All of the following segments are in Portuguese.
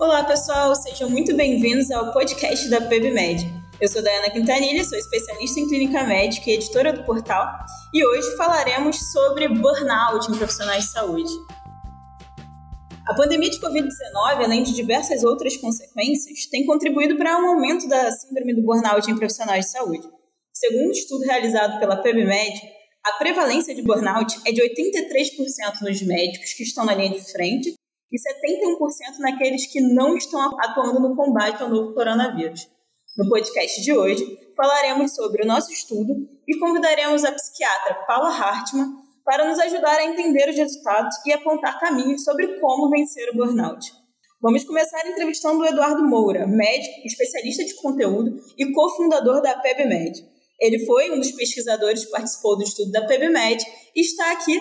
Olá, pessoal, sejam muito bem-vindos ao podcast da PebMed. Eu sou Dayana Quintanilha, sou especialista em clínica médica e editora do portal, e hoje falaremos sobre burnout em profissionais de saúde. A pandemia de Covid-19, além de diversas outras consequências, tem contribuído para um aumento da síndrome do burnout em profissionais de saúde. Segundo um estudo realizado pela PebMed, a prevalência de burnout é de 83% nos médicos que estão na linha de frente e 71% naqueles que não estão atuando no combate ao novo coronavírus. No podcast de hoje, falaremos sobre o nosso estudo e convidaremos a psiquiatra Paula Hartmann para nos ajudar a entender os resultados e apontar caminhos sobre como vencer o burnout. Vamos começar entrevistando o Eduardo Moura, médico, especialista de conteúdo e cofundador da PebMed. Ele foi um dos pesquisadores que participou do estudo da PebMed e está aqui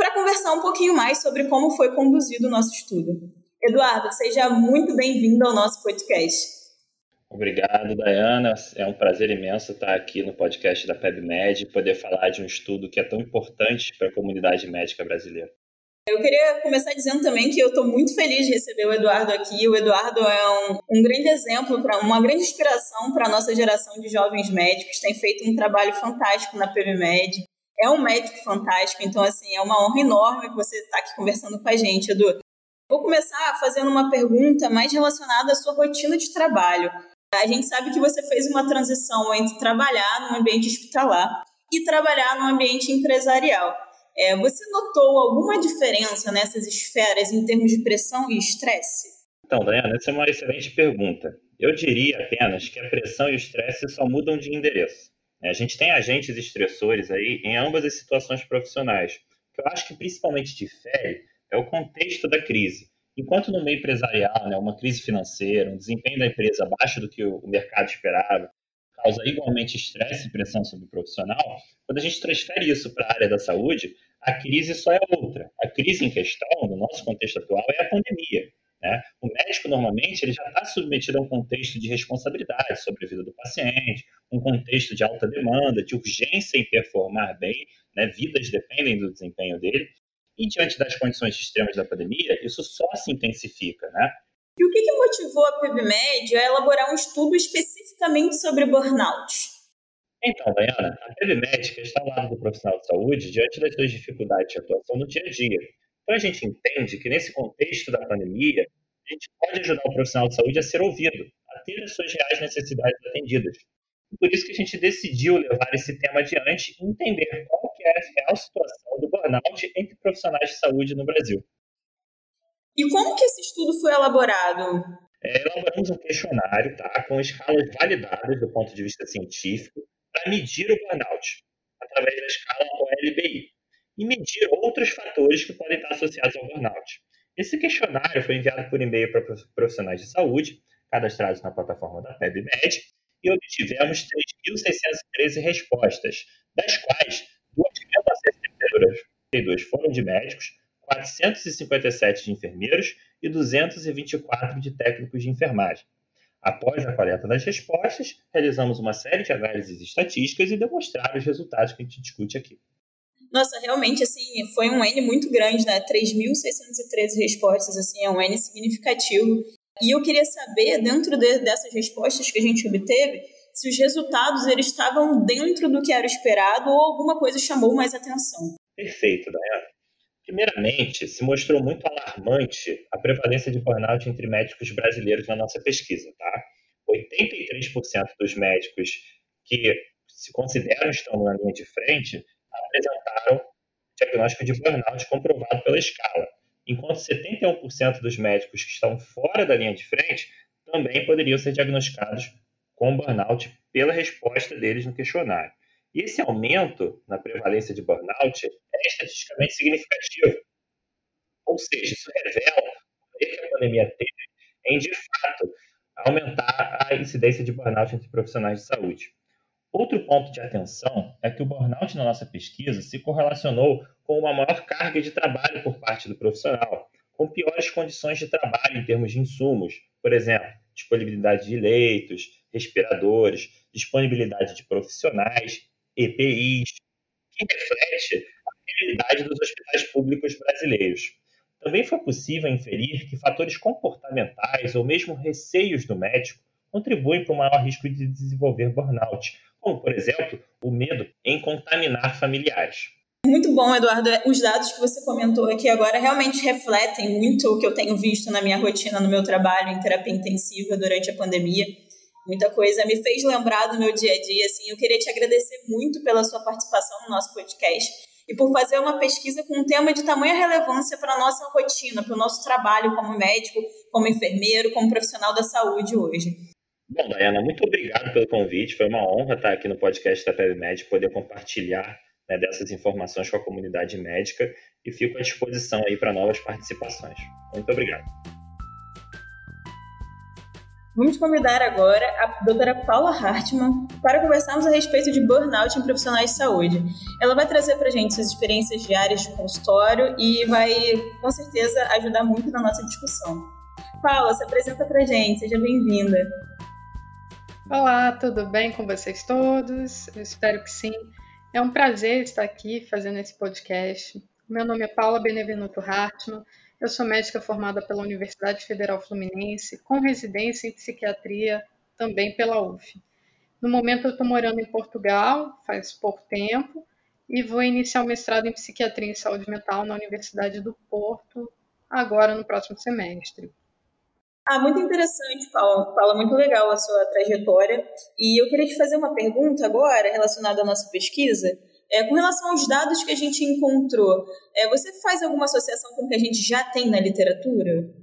para conversar um pouquinho mais sobre como foi conduzido o nosso estudo. Eduardo, seja muito bem-vindo ao nosso podcast. Obrigado, Dayana. É um prazer imenso estar aqui no podcast da PebMed e poder falar de um estudo que é tão importante para a comunidade médica brasileira. Eu queria começar dizendo também que eu estou muito feliz de receber o Eduardo aqui. O Eduardo é um, um grande exemplo, para uma grande inspiração para a nossa geração de jovens médicos. Tem feito um trabalho fantástico na PebMed é um médico fantástico, então, assim, é uma honra enorme que você está aqui conversando com a gente, Edu. Vou começar fazendo uma pergunta mais relacionada à sua rotina de trabalho. A gente sabe que você fez uma transição entre trabalhar no ambiente hospitalar e trabalhar no ambiente empresarial. É, você notou alguma diferença nessas esferas em termos de pressão e estresse? Então, Dayana, essa é uma excelente pergunta. Eu diria apenas que a pressão e o estresse só mudam de endereço. A gente tem agentes estressores aí em ambas as situações profissionais. O que eu acho que principalmente difere é o contexto da crise. Enquanto no meio empresarial, né, uma crise financeira, um desempenho da empresa abaixo do que o mercado esperava, causa igualmente estresse e pressão sobre o profissional, quando a gente transfere isso para a área da saúde, a crise só é outra. A crise em questão, no nosso contexto atual, é a pandemia. Né? O médico, normalmente, ele já está submetido a um contexto de responsabilidade sobre a vida do paciente, um contexto de alta demanda, de urgência em performar bem, né? vidas dependem do desempenho dele. E diante das condições extremas da pandemia, isso só se intensifica, né? E o que, que motivou a PebMed a elaborar um estudo especificamente sobre burnout? Então, Dayana, a PebMed está ao lado do profissional de saúde diante das suas dificuldades de atuação no dia a dia então a gente entende que nesse contexto da pandemia, a gente pode ajudar o profissional de saúde a ser ouvido, a ter as suas reais necessidades atendidas. E por isso que a gente decidiu levar esse tema adiante e entender qual que é a real situação do burnout entre profissionais de saúde no Brasil. E como que esse estudo foi elaborado? É, elaboramos um questionário tá, com escalas validadas do ponto de vista científico para medir o burnout, através da escala OLBI, e medir outros fatores que podem estar associados ao burnout. Esse questionário foi enviado por e-mail para profissionais de saúde, cadastrados na plataforma da PebMed, e obtivemos 3.613 respostas, das quais 2.932 foram de médicos, 457 de enfermeiros e 224 de técnicos de enfermagem. Após a coleta das respostas, realizamos uma série de análises estatísticas e demonstraram os resultados que a gente discute aqui. Nossa, realmente, assim, foi um N muito grande, né? 3.613 respostas, assim, é um N significativo. E eu queria saber, dentro de, dessas respostas que a gente obteve, se os resultados eles estavam dentro do que era esperado ou alguma coisa chamou mais atenção. Perfeito, Dayana. Primeiramente, se mostrou muito alarmante a prevalência de burnout entre médicos brasileiros na nossa pesquisa, tá? 83% dos médicos que se consideram estão na linha de frente apresentaram diagnóstico de burnout comprovado pela escala, enquanto 71% dos médicos que estão fora da linha de frente também poderiam ser diagnosticados com burnout pela resposta deles no questionário. E esse aumento na prevalência de burnout é estatisticamente significativo. Ou seja, isso revela o que a pandemia teve em, de fato, aumentar a incidência de burnout entre profissionais de saúde. Outro ponto de atenção é que o burnout na nossa pesquisa se correlacionou com uma maior carga de trabalho por parte do profissional, com piores condições de trabalho em termos de insumos, por exemplo, disponibilidade de leitos, respiradores, disponibilidade de profissionais, EPIs, que reflete a realidade dos hospitais públicos brasileiros. também foi possível inferir que fatores comportamentais ou mesmo receios do médico contribuem para o maior risco de desenvolver burnout, como, por exemplo, o medo em contaminar familiares. Muito bom, Eduardo. Os dados que você comentou aqui agora realmente refletem muito o que eu tenho visto na minha rotina, no meu trabalho em terapia intensiva durante a pandemia. Muita coisa me fez lembrar do meu dia a dia. Assim, eu queria te agradecer muito pela sua participação no nosso podcast e por fazer uma pesquisa com um tema de tamanha relevância para a nossa rotina, para o nosso trabalho como médico, como enfermeiro, como profissional da saúde hoje. Bom, Dayana, muito obrigado pelo convite. Foi uma honra estar aqui no podcast da PebMed, poder compartilhar né, dessas informações com a comunidade médica e fico à disposição aí para novas participações. Muito obrigado. Vamos convidar agora a doutora Paula Hartmann para conversarmos a respeito de burnout em profissionais de saúde. Ela vai trazer para a gente suas experiências diárias de consultório e vai, com certeza, ajudar muito na nossa discussão. Paula, se apresenta para a gente, seja bem-vinda. Olá, tudo bem com vocês todos? Eu espero que sim. É um prazer estar aqui fazendo esse podcast. Meu nome é Paula Benevenuto Hartmann, eu sou médica formada pela Universidade Federal Fluminense, com residência em psiquiatria também pela UF. No momento eu estou morando em Portugal, faz pouco tempo, e vou iniciar o mestrado em psiquiatria e saúde mental na Universidade do Porto, agora no próximo semestre. Ah, muito interessante, Paula. Paula, muito legal a sua trajetória. E eu queria te fazer uma pergunta agora relacionada à nossa pesquisa. É, com relação aos dados que a gente encontrou, é, você faz alguma associação com o que a gente já tem na literatura?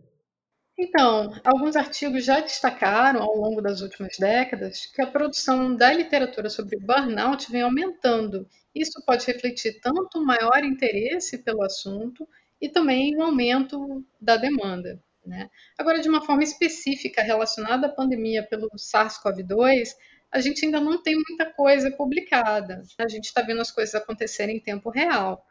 Então, alguns artigos já destacaram ao longo das últimas décadas que a produção da literatura sobre burnout vem aumentando. Isso pode refletir tanto um maior interesse pelo assunto e também um aumento da demanda. Né? Agora, de uma forma específica relacionada à pandemia pelo SARS-CoV-2, a gente ainda não tem muita coisa publicada. A gente está vendo as coisas acontecerem em tempo real.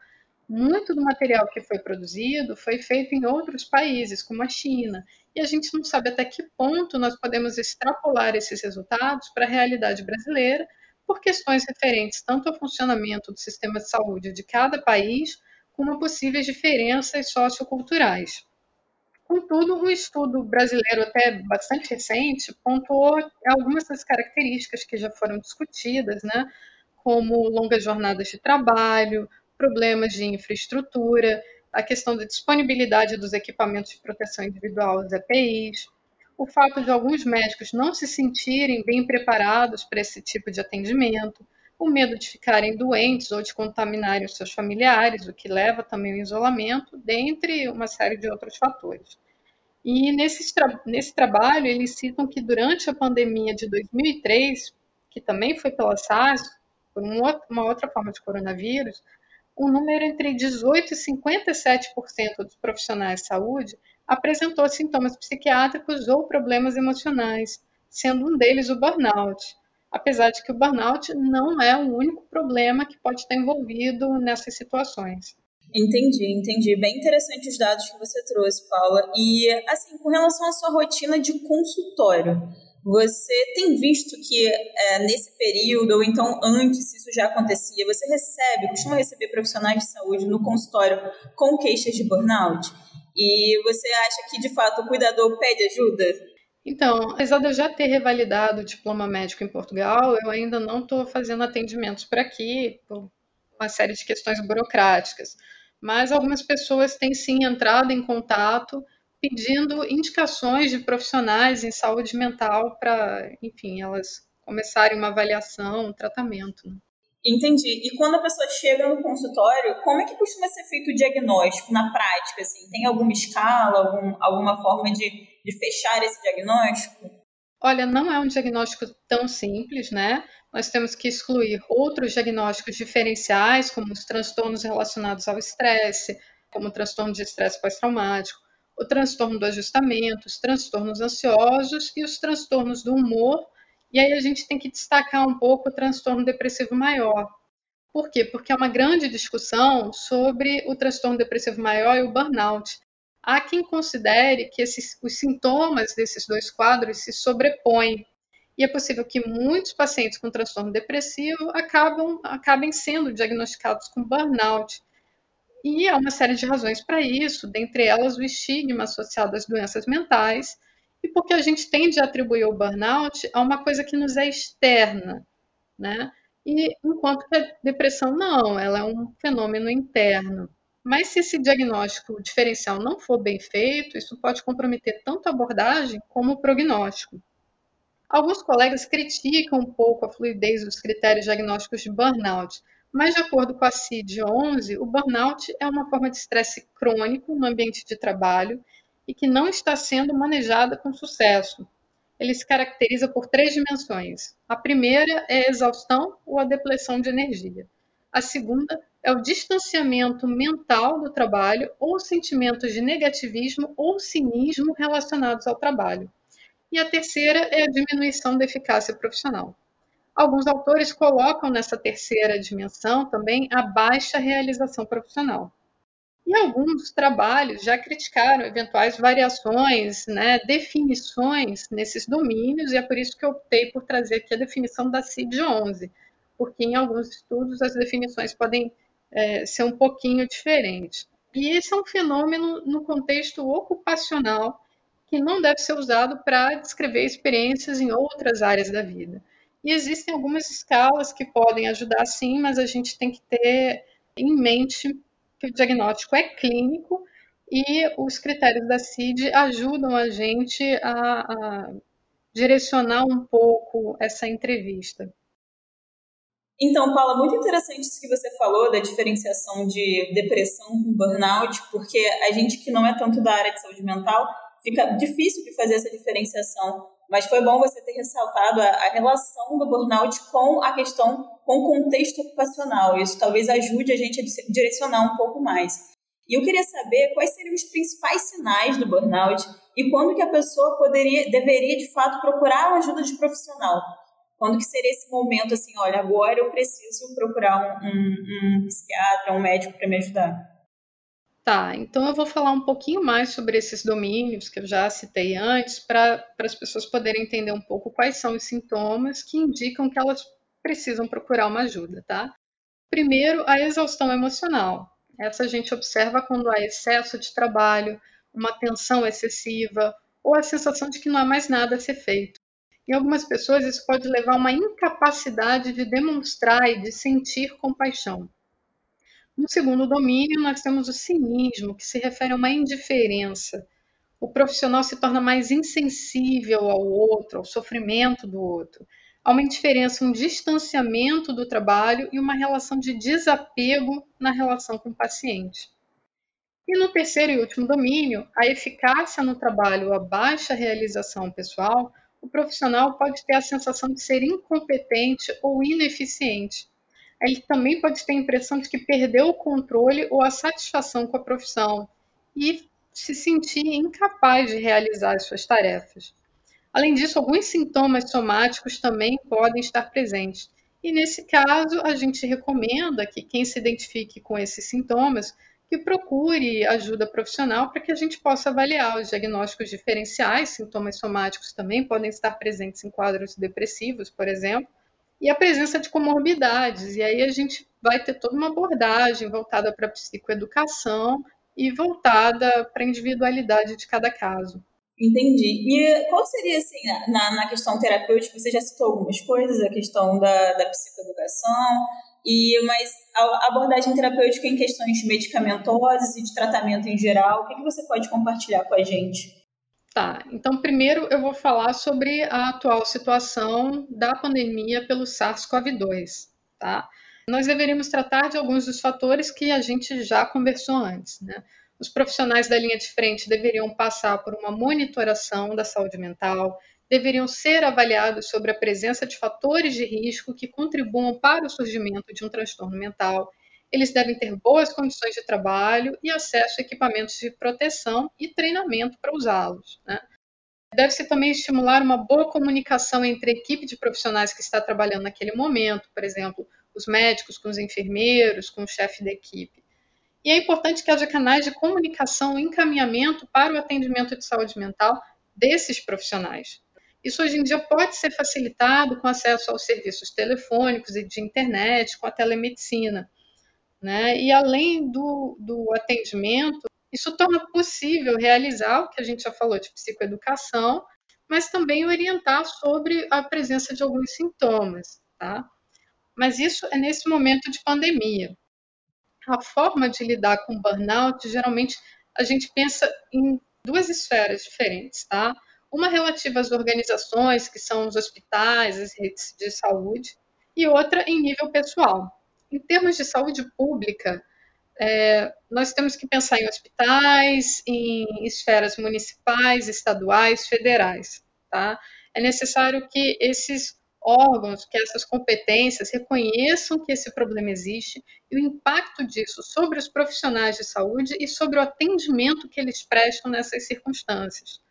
Muito do material que foi produzido foi feito em outros países, como a China, e a gente não sabe até que ponto nós podemos extrapolar esses resultados para a realidade brasileira, por questões referentes tanto ao funcionamento do sistema de saúde de cada país, como possíveis diferenças socioculturais. Contudo, um estudo brasileiro até bastante recente pontuou algumas das características que já foram discutidas, né, como longas jornadas de trabalho, problemas de infraestrutura, a questão da disponibilidade dos equipamentos de proteção individual, os EPIs, o fato de alguns médicos não se sentirem bem preparados para esse tipo de atendimento, o medo de ficarem doentes ou de contaminarem os seus familiares, o que leva também ao isolamento, dentre uma série de outros fatores. E nesse, nesse trabalho, eles citam que durante a pandemia de 2003, que também foi pela SARS, por uma outra forma de coronavírus, um número entre 18% e 57% dos profissionais de saúde apresentou sintomas psiquiátricos ou problemas emocionais, sendo um deles o burnout apesar de que o burnout não é o único problema que pode estar envolvido nessas situações. Entendi, entendi. Bem interessante os dados que você trouxe, Paula. E, assim, com relação à sua rotina de consultório, você tem visto que é, nesse período, ou então antes, isso já acontecia, você recebe, costuma receber profissionais de saúde no consultório com queixas de burnout? E você acha que, de fato, o cuidador pede ajuda? Então, apesar de eu já ter revalidado o diploma médico em Portugal, eu ainda não estou fazendo atendimentos por aqui, por uma série de questões burocráticas. Mas algumas pessoas têm sim entrado em contato pedindo indicações de profissionais em saúde mental para, enfim, elas começarem uma avaliação, um tratamento. Né? Entendi. E quando a pessoa chega no consultório, como é que costuma ser feito o diagnóstico na prática? Assim? Tem alguma escala, algum, alguma forma de, de fechar esse diagnóstico? Olha, não é um diagnóstico tão simples, né? Nós temos que excluir outros diagnósticos diferenciais, como os transtornos relacionados ao estresse, como o transtorno de estresse pós-traumático, o transtorno do ajustamento, os transtornos ansiosos e os transtornos do humor e aí a gente tem que destacar um pouco o transtorno depressivo maior. Por quê? Porque é uma grande discussão sobre o transtorno depressivo maior e o burnout. Há quem considere que esses, os sintomas desses dois quadros se sobrepõem. E é possível que muitos pacientes com transtorno depressivo acabam, acabem sendo diagnosticados com burnout. E há uma série de razões para isso, dentre elas o estigma associado às doenças mentais, e porque a gente tende a atribuir o burnout a uma coisa que nos é externa, né? E enquanto que a depressão não, ela é um fenômeno interno. Mas se esse diagnóstico diferencial não for bem feito, isso pode comprometer tanto a abordagem como o prognóstico. Alguns colegas criticam um pouco a fluidez dos critérios diagnósticos de burnout, mas de acordo com a CID-11, o burnout é uma forma de estresse crônico no ambiente de trabalho e que não está sendo manejada com sucesso. Ele se caracteriza por três dimensões. A primeira é a exaustão ou a depleção de energia. A segunda é o distanciamento mental do trabalho ou sentimentos de negativismo ou cinismo relacionados ao trabalho. E a terceira é a diminuição da eficácia profissional. Alguns autores colocam nessa terceira dimensão também a baixa realização profissional. E alguns trabalhos já criticaram eventuais variações, né, definições nesses domínios, e é por isso que eu optei por trazer aqui a definição da CID-11, porque em alguns estudos as definições podem é, ser um pouquinho diferentes. E esse é um fenômeno no contexto ocupacional que não deve ser usado para descrever experiências em outras áreas da vida. E existem algumas escalas que podem ajudar sim, mas a gente tem que ter em mente que o diagnóstico é clínico e os critérios da CID ajudam a gente a, a direcionar um pouco essa entrevista. Então, Paula, muito interessante isso que você falou da diferenciação de depressão com burnout, porque a gente que não é tanto da área de saúde mental fica difícil de fazer essa diferenciação. Mas foi bom você ter ressaltado a, a relação do burnout com a questão, com o contexto ocupacional. Isso talvez ajude a gente a direcionar um pouco mais. E eu queria saber quais seriam os principais sinais do burnout e quando que a pessoa poderia, deveria de fato procurar uma ajuda de profissional. Quando que seria esse momento assim, olha, agora eu preciso procurar um, um, um psiquiatra, um médico para me ajudar? Tá, então eu vou falar um pouquinho mais sobre esses domínios que eu já citei antes, para as pessoas poderem entender um pouco quais são os sintomas que indicam que elas precisam procurar uma ajuda, tá? Primeiro, a exaustão emocional. Essa a gente observa quando há excesso de trabalho, uma tensão excessiva ou a sensação de que não há mais nada a ser feito. Em algumas pessoas, isso pode levar a uma incapacidade de demonstrar e de sentir compaixão. No segundo domínio, nós temos o cinismo, que se refere a uma indiferença. O profissional se torna mais insensível ao outro, ao sofrimento do outro. Há uma indiferença, um distanciamento do trabalho e uma relação de desapego na relação com o paciente. E no terceiro e último domínio, a eficácia no trabalho, a baixa realização pessoal, o profissional pode ter a sensação de ser incompetente ou ineficiente. Ele também pode ter a impressão de que perdeu o controle ou a satisfação com a profissão e se sentir incapaz de realizar as suas tarefas. Além disso, alguns sintomas somáticos também podem estar presentes. E nesse caso, a gente recomenda que quem se identifique com esses sintomas que procure ajuda profissional para que a gente possa avaliar os diagnósticos diferenciais. Sintomas somáticos também podem estar presentes em quadros depressivos, por exemplo, e a presença de comorbidades. E aí a gente vai ter toda uma abordagem voltada para a psicoeducação e voltada para a individualidade de cada caso. Entendi. E qual seria, assim, na, na questão terapêutica, você já citou algumas coisas, a questão da, da psicoeducação, e, mas a abordagem terapêutica em questões medicamentosas e de tratamento em geral, o que, que você pode compartilhar com a gente? Tá, então primeiro eu vou falar sobre a atual situação da pandemia pelo SARS-CoV-2, tá? Nós deveríamos tratar de alguns dos fatores que a gente já conversou antes, né? Os profissionais da linha de frente deveriam passar por uma monitoração da saúde mental, deveriam ser avaliados sobre a presença de fatores de risco que contribuam para o surgimento de um transtorno mental. Eles devem ter boas condições de trabalho e acesso a equipamentos de proteção e treinamento para usá-los. Né? Deve-se também estimular uma boa comunicação entre a equipe de profissionais que está trabalhando naquele momento, por exemplo, os médicos com os enfermeiros, com o chefe da equipe. E é importante que haja canais de comunicação e encaminhamento para o atendimento de saúde mental desses profissionais. Isso hoje em dia pode ser facilitado com acesso aos serviços telefônicos e de internet, com a telemedicina. Né? E além do, do atendimento, isso torna possível realizar o que a gente já falou de psicoeducação, mas também orientar sobre a presença de alguns sintomas, tá? Mas isso é nesse momento de pandemia. A forma de lidar com burnout, geralmente, a gente pensa em duas esferas diferentes, tá? Uma relativa às organizações, que são os hospitais, as redes de saúde, e outra em nível pessoal. Em termos de saúde pública, é, nós temos que pensar em hospitais, em esferas municipais, estaduais, federais. Tá? É necessário que esses órgãos, que essas competências reconheçam que esse problema existe e o impacto disso sobre os profissionais de saúde e sobre o atendimento que eles prestam nessas circunstâncias.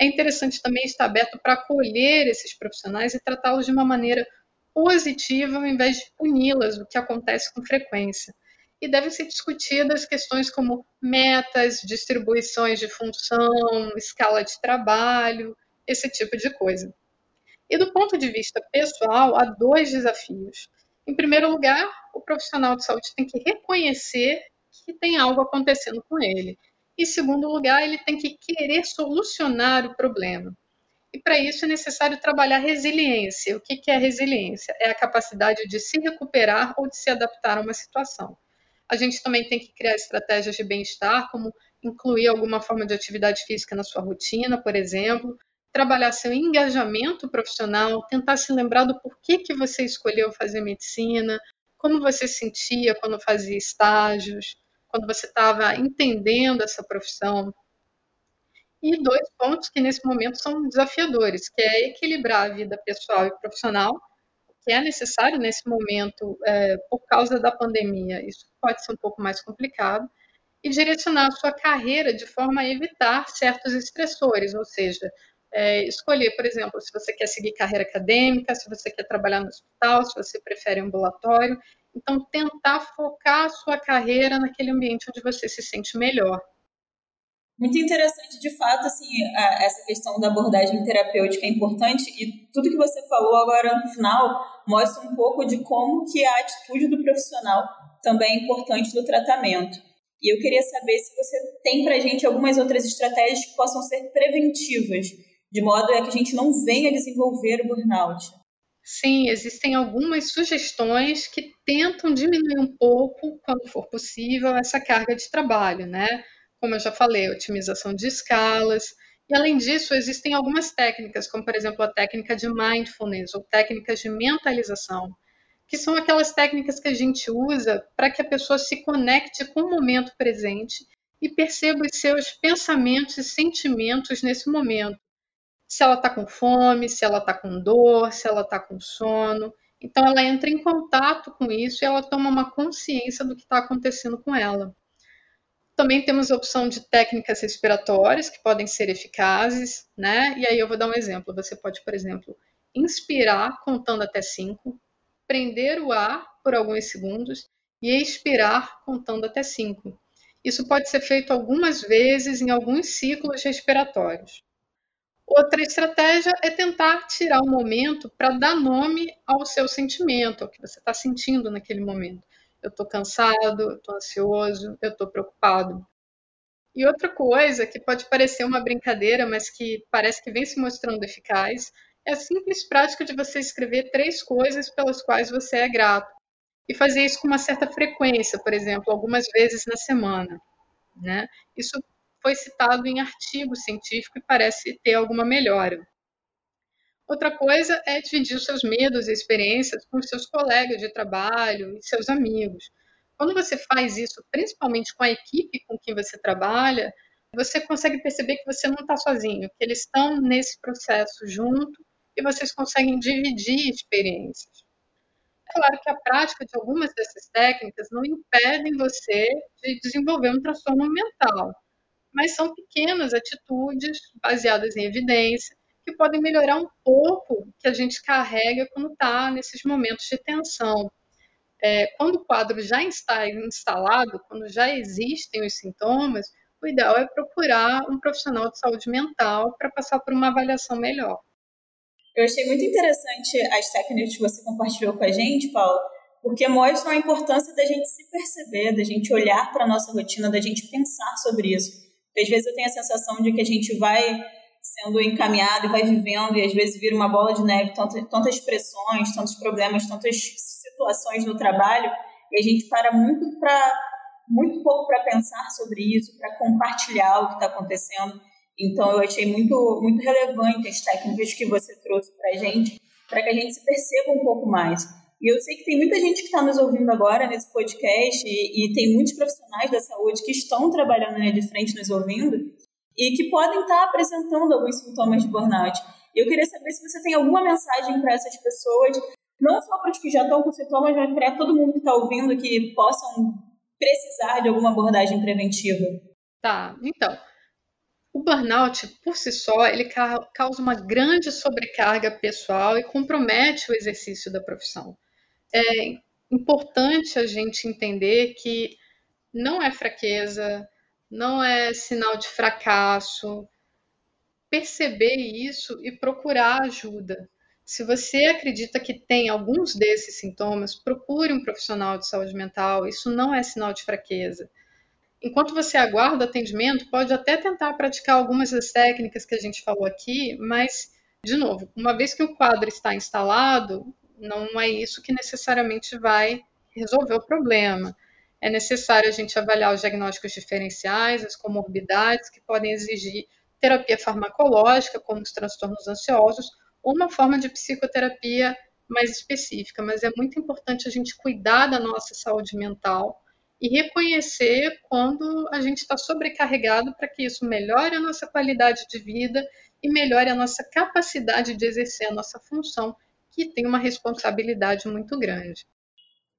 É interessante também estar aberto para acolher esses profissionais e tratá-los de uma maneira positiva ao invés de puni-las, o que acontece com frequência. E devem ser discutidas questões como metas, distribuições de função, escala de trabalho, esse tipo de coisa. E do ponto de vista pessoal, há dois desafios. Em primeiro lugar, o profissional de saúde tem que reconhecer que tem algo acontecendo com ele. Em segundo lugar, ele tem que querer solucionar o problema. E para isso é necessário trabalhar resiliência. O que é resiliência? É a capacidade de se recuperar ou de se adaptar a uma situação. A gente também tem que criar estratégias de bem-estar, como incluir alguma forma de atividade física na sua rotina, por exemplo, trabalhar seu engajamento profissional, tentar se lembrar do porquê que você escolheu fazer medicina, como você se sentia quando fazia estágios, quando você estava entendendo essa profissão. E dois pontos que nesse momento são desafiadores, que é equilibrar a vida pessoal e profissional, que é necessário nesse momento é, por causa da pandemia. Isso pode ser um pouco mais complicado. E direcionar a sua carreira de forma a evitar certos estressores, ou seja, é, escolher, por exemplo, se você quer seguir carreira acadêmica, se você quer trabalhar no hospital, se você prefere ambulatório. Então, tentar focar a sua carreira naquele ambiente onde você se sente melhor. Muito interessante, de fato, assim, essa questão da abordagem terapêutica é importante e tudo que você falou agora no final mostra um pouco de como que a atitude do profissional também é importante no tratamento. E eu queria saber se você tem para gente algumas outras estratégias que possam ser preventivas de modo a que a gente não venha desenvolver o burnout. Sim, existem algumas sugestões que tentam diminuir um pouco, quando for possível, essa carga de trabalho, né? Como eu já falei, otimização de escalas. E além disso, existem algumas técnicas, como por exemplo a técnica de mindfulness ou técnicas de mentalização, que são aquelas técnicas que a gente usa para que a pessoa se conecte com o momento presente e perceba os seus pensamentos e sentimentos nesse momento se ela está com fome, se ela está com dor, se ela está com sono. Então, ela entra em contato com isso e ela toma uma consciência do que está acontecendo com ela. Também temos a opção de técnicas respiratórias que podem ser eficazes, né? E aí eu vou dar um exemplo. Você pode, por exemplo, inspirar contando até cinco, prender o ar por alguns segundos e expirar contando até cinco. Isso pode ser feito algumas vezes em alguns ciclos respiratórios. Outra estratégia é tentar tirar o momento para dar nome ao seu sentimento, ao que você está sentindo naquele momento. Eu estou cansado, eu estou ansioso, eu estou preocupado. E outra coisa que pode parecer uma brincadeira, mas que parece que vem se mostrando eficaz, é a simples prática de você escrever três coisas pelas quais você é grato. E fazer isso com uma certa frequência, por exemplo, algumas vezes na semana. Né? Isso foi citado em artigo científico e parece ter alguma melhora. Outra coisa é dividir seus medos e experiências com seus colegas de trabalho e seus amigos. Quando você faz isso, principalmente com a equipe com quem você trabalha, você consegue perceber que você não está sozinho, que eles estão nesse processo junto e vocês conseguem dividir experiências. É claro que a prática de algumas dessas técnicas não impedem você de desenvolver um transtorno mental, mas são pequenas atitudes baseadas em evidência que podem melhorar um pouco que a gente carrega quando está nesses momentos de tensão. É, quando o quadro já está instalado, quando já existem os sintomas, o ideal é procurar um profissional de saúde mental para passar por uma avaliação melhor. Eu achei muito interessante as técnicas que você compartilhou com a gente, Paulo, porque mostram a importância da gente se perceber, da gente olhar para a nossa rotina, da gente pensar sobre isso. Porque às vezes eu tenho a sensação de que a gente vai sendo encaminhado e vai vivendo, e às vezes vira uma bola de neve, tantas, tantas pressões, tantos problemas, tantas situações no trabalho, e a gente para muito para muito pouco para pensar sobre isso, para compartilhar o que está acontecendo. Então, eu achei muito, muito relevante as técnicas que você trouxe para a gente, para que a gente se perceba um pouco mais. E eu sei que tem muita gente que está nos ouvindo agora nesse podcast, e, e, tem muitos profissionais da saúde que estão trabalhando na linha de frente nos ouvindo, e que podem estar tá apresentando alguns sintomas de burnout. Eu queria saber se você tem alguma mensagem para essas pessoas, não só para os que já estão com sintomas, mas para todo mundo que está ouvindo que possam precisar de alguma abordagem preventiva. Tá, então. O burnout, por si só, ele causa uma grande sobrecarga pessoal e compromete o exercício da profissão. É importante a gente entender que não é fraqueza, não é sinal de fracasso. Perceber isso e procurar ajuda. Se você acredita que tem alguns desses sintomas, procure um profissional de saúde mental. Isso não é sinal de fraqueza. Enquanto você aguarda atendimento, pode até tentar praticar algumas das técnicas que a gente falou aqui, mas, de novo, uma vez que o quadro está instalado, não é isso que necessariamente vai resolver o problema. É necessário a gente avaliar os diagnósticos diferenciais, as comorbidades que podem exigir terapia farmacológica, como os transtornos ansiosos, ou uma forma de psicoterapia mais específica, mas é muito importante a gente cuidar da nossa saúde mental e reconhecer quando a gente está sobrecarregado para que isso melhore a nossa qualidade de vida e melhore a nossa capacidade de exercer a nossa função, que tem uma responsabilidade muito grande.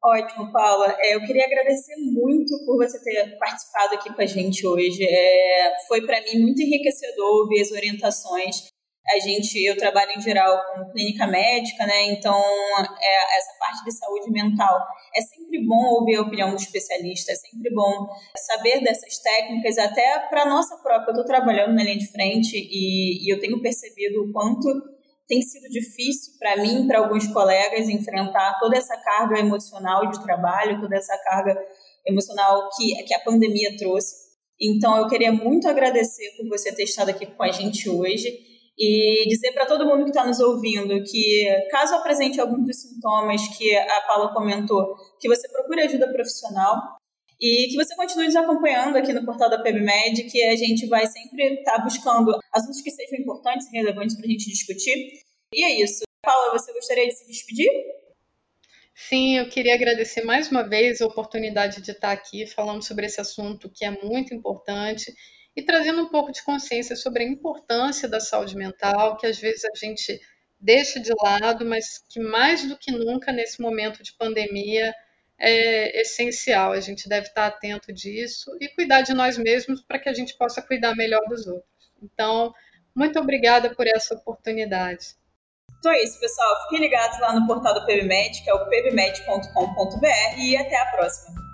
Ótimo, Paula. É, eu queria agradecer muito por você ter participado aqui com a gente hoje. É, foi para mim muito enriquecedor ouvir as orientações a gente, eu trabalho em geral com clínica médica, né? Então, é, essa parte de saúde mental é sempre bom ouvir a opinião do especialista, é sempre bom saber dessas técnicas, até para nossa própria. Eu estou trabalhando na linha de frente e, e eu tenho percebido o quanto tem sido difícil para mim, para alguns colegas, enfrentar toda essa carga emocional de trabalho, toda essa carga emocional que, que a pandemia trouxe. Então, eu queria muito agradecer por você ter estado aqui com a gente hoje e dizer para todo mundo que está nos ouvindo que, caso apresente algum dos sintomas que a Paula comentou, que você procure ajuda profissional e que você continue nos acompanhando aqui no portal da PebMed, que a gente vai sempre estar tá buscando assuntos que sejam importantes e relevantes para a gente discutir. E é isso. Paula, você gostaria de se despedir? Sim, eu queria agradecer mais uma vez a oportunidade de estar aqui falando sobre esse assunto que é muito importante e trazendo um pouco de consciência sobre a importância da saúde mental, que às vezes a gente deixa de lado, mas que mais do que nunca nesse momento de pandemia é essencial. A gente deve estar atento disso e cuidar de nós mesmos para que a gente possa cuidar melhor dos outros. Então, muito obrigada por essa oportunidade. Então é isso, pessoal. Fiquem ligados lá no portal do PebMed, que é o pebmed.com.br e até a próxima.